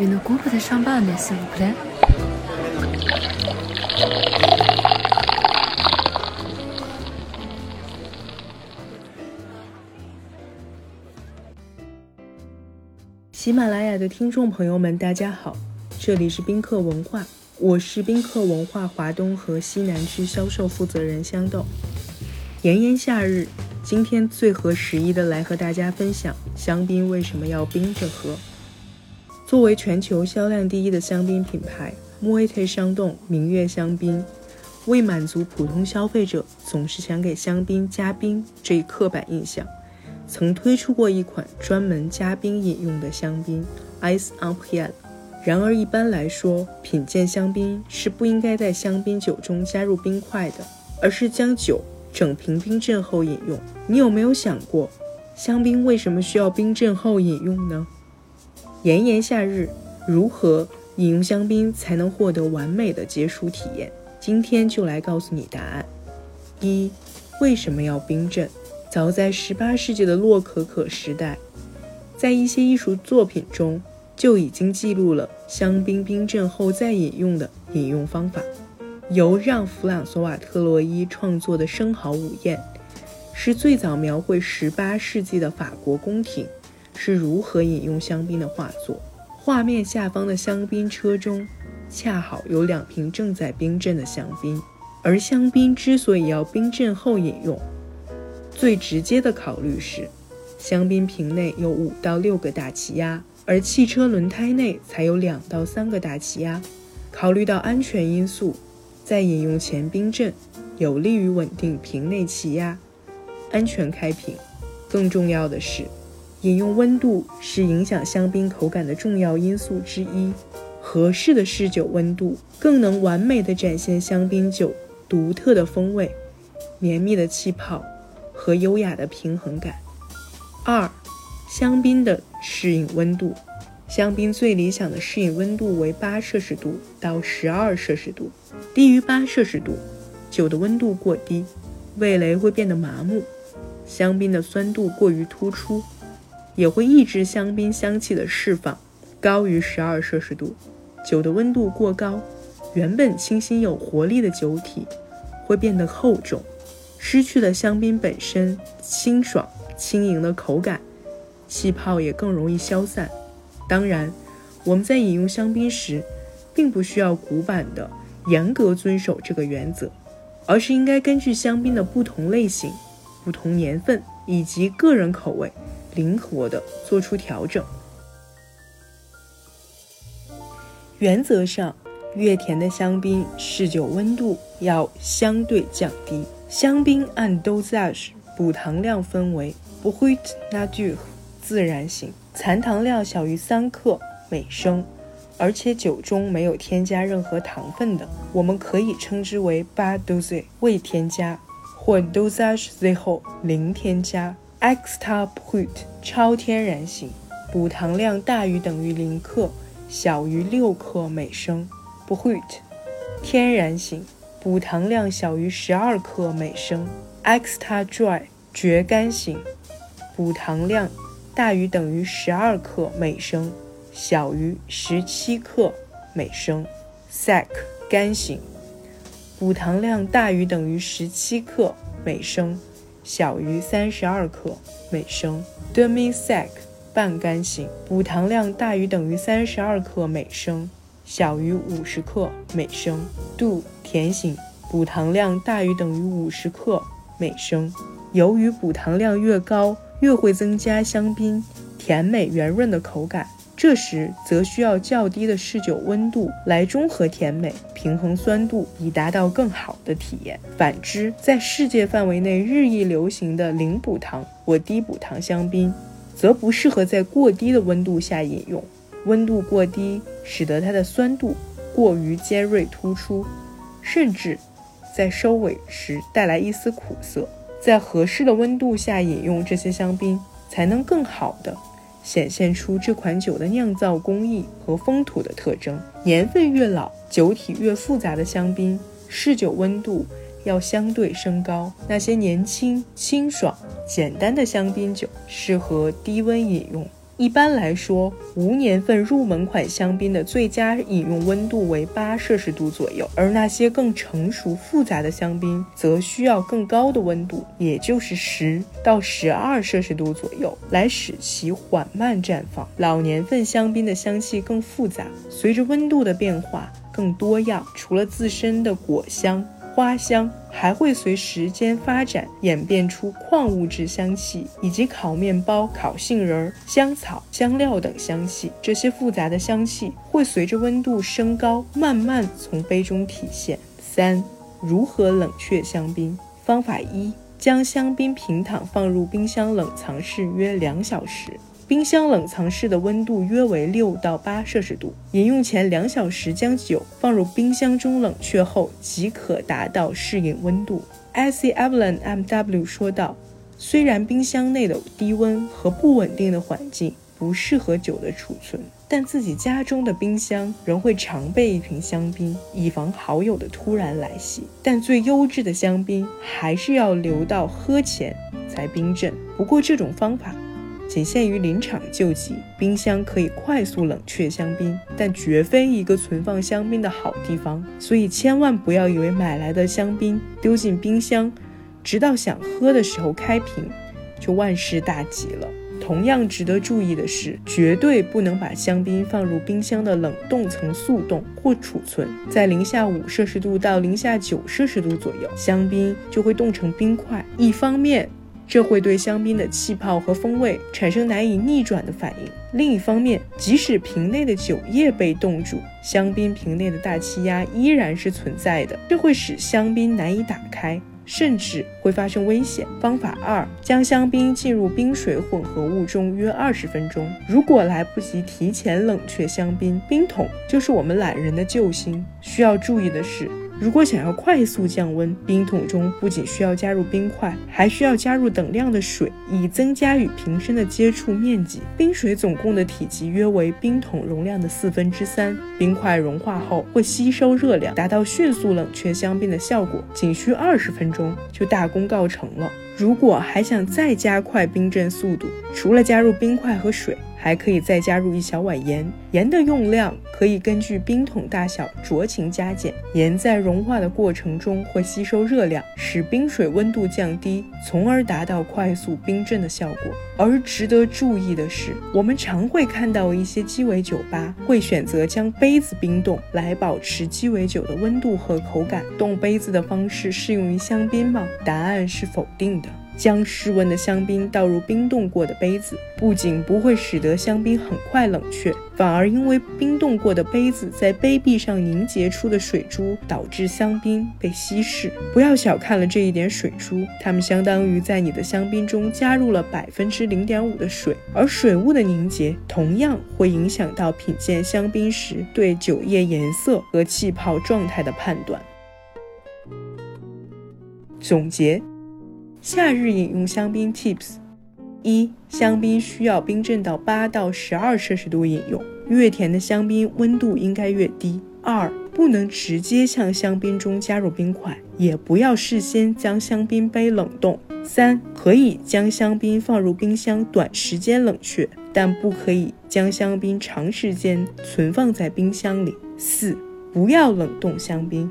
喜马拉雅的听众朋友们，大家好，这里是宾客文化，我是宾客文化华东和西南区销售负责人香豆。炎炎夏日，今天最合时宜的来和大家分享香槟为什么要冰着喝。作为全球销量第一的香槟品牌，莫埃特香洞明月香槟，为满足普通消费者总是想给香槟加冰这一刻板印象。曾推出过一款专门加冰饮用的香槟，Ice on p i e l 然而一般来说，品鉴香槟是不应该在香槟酒中加入冰块的，而是将酒整瓶冰镇后饮用。你有没有想过，香槟为什么需要冰镇后饮用呢？炎炎夏日，如何饮用香槟才能获得完美的解暑体验？今天就来告诉你答案。一，为什么要冰镇？早在18世纪的洛可可时代，在一些艺术作品中就已经记录了香槟冰镇后再饮用的饮用方法。由让·弗朗索瓦·特洛伊创作的《生蚝午宴》是最早描绘18世纪的法国宫廷是如何饮用香槟的画作。画面下方的香槟车中恰好有两瓶正在冰镇的香槟，而香槟之所以要冰镇后饮用。最直接的考虑是，香槟瓶内有五到六个大气压，而汽车轮胎内才有两到三个大气压。考虑到安全因素，在饮用前冰镇，有利于稳定瓶内气压，安全开瓶。更重要的是，饮用温度是影响香槟口感的重要因素之一。合适的试酒温度，更能完美的展现香槟酒独特的风味，绵密的气泡。和优雅的平衡感。二，香槟的适应温度，香槟最理想的适应温度为八摄氏度到十二摄氏度，低于八摄氏度，酒的温度过低，味蕾会变得麻木，香槟的酸度过于突出，也会抑制香槟香气的释放。高于十二摄氏度，酒的温度过高，原本清新有活力的酒体会变得厚重。失去了香槟本身清爽轻盈的口感，气泡也更容易消散。当然，我们在饮用香槟时，并不需要古板的严格遵守这个原则，而是应该根据香槟的不同类型、不同年份以及个人口味，灵活的做出调整。原则上，越甜的香槟试酒温度要相对降低。香槟按 dosage 补糖量分为 brut na du 自然型，残糖量小于三克每升，而且酒中没有添加任何糖分的，我们可以称之为 bas dosage 未添加，或 dosage zero 零添加。Extra brut 超天然型，补糖量大于等于零克，小于六克每升。brut 天然型。补糖量小于十二克每升，extra dry 绝干型，补糖量大于等于十二克每升，小于十七克每升，sec 干型，补糖量大于等于十七克每升，小于三十二克每升，demi sec 半干型，补糖量大于等于三十二克每升。小于五十克每升。，do 甜型，补糖量大于等于五十克每升。由于补糖量越高，越会增加香槟甜美圆润的口感，这时则需要较低的试酒温度来中和甜美、平衡酸度，以达到更好的体验。反之，在世界范围内日益流行的零补糖或低补糖香槟，则不适合在过低的温度下饮用。温度过低，使得它的酸度过于尖锐突出，甚至在收尾时带来一丝苦涩。在合适的温度下饮用这些香槟，才能更好的显现出这款酒的酿造工艺和风土的特征。年份越老，酒体越复杂的香槟，试酒温度要相对升高。那些年轻、清爽、简单的香槟酒，适合低温饮用。一般来说，无年份入门款香槟的最佳饮用温度为八摄氏度左右，而那些更成熟复杂的香槟则需要更高的温度，也就是十到十二摄氏度左右，来使其缓慢绽放。老年份香槟的香气更复杂，随着温度的变化更多样，除了自身的果香。花香还会随时间发展演变出矿物质香气，以及烤面包、烤杏仁、香草、香料等香气。这些复杂的香气会随着温度升高，慢慢从杯中体现。三、如何冷却香槟？方法一：将香槟平躺放入冰箱冷藏室约两小时。冰箱冷藏室的温度约为六到八摄氏度。饮用前两小时将酒放入冰箱中冷却后，即可达到适应温度。I C Evelyn M W 说道：“虽然冰箱内的低温和不稳定的环境不适合酒的储存，但自己家中的冰箱仍会常备一瓶香槟，以防好友的突然来袭。但最优质的香槟还是要留到喝前才冰镇。不过这种方法。”仅限于临场救急，冰箱可以快速冷却香槟，但绝非一个存放香槟的好地方。所以千万不要以为买来的香槟丢进冰箱，直到想喝的时候开瓶，就万事大吉了。同样值得注意的是，绝对不能把香槟放入冰箱的冷冻层速冻或储存在零下五摄氏度到零下九摄氏度左右，香槟就会冻成冰块。一方面，这会对香槟的气泡和风味产生难以逆转的反应。另一方面，即使瓶内的酒液被冻住，香槟瓶内的大气压依然是存在的，这会使香槟难以打开，甚至会发生危险。方法二：将香槟浸入冰水混合物中约二十分钟。如果来不及提前冷却香槟，冰桶就是我们懒人的救星。需要注意的是。如果想要快速降温，冰桶中不仅需要加入冰块，还需要加入等量的水，以增加与瓶身的接触面积。冰水总共的体积约为冰桶容量的四分之三。冰块融化后会吸收热量，达到迅速冷却香槟的效果，仅需二十分钟就大功告成了。如果还想再加快冰镇速度，除了加入冰块和水。还可以再加入一小碗盐，盐的用量可以根据冰桶大小酌情加减。盐在融化的过程中会吸收热量，使冰水温度降低，从而达到快速冰镇的效果。而值得注意的是，我们常会看到一些鸡尾酒吧会选择将杯子冰冻来保持鸡尾酒的温度和口感。冻杯子的方式适用于香槟吗？答案是否定的。将室温的香槟倒入冰冻过的杯子，不仅不会使得香槟很快冷却，反而因为冰冻过的杯子在杯壁上凝结出的水珠，导致香槟被稀释。不要小看了这一点水珠，它们相当于在你的香槟中加入了百分之零点五的水，而水雾的凝结同样会影响到品鉴香槟时对酒液颜色和气泡状态的判断。总结。夏日饮用香槟 Tips：一、香槟需要冰镇到八到十二摄氏度饮用，越甜的香槟温度应该越低。二、不能直接向香槟中加入冰块，也不要事先将香槟杯冷冻。三、可以将香槟放入冰箱短时间冷却，但不可以将香槟长时间存放在冰箱里。四、不要冷冻香槟。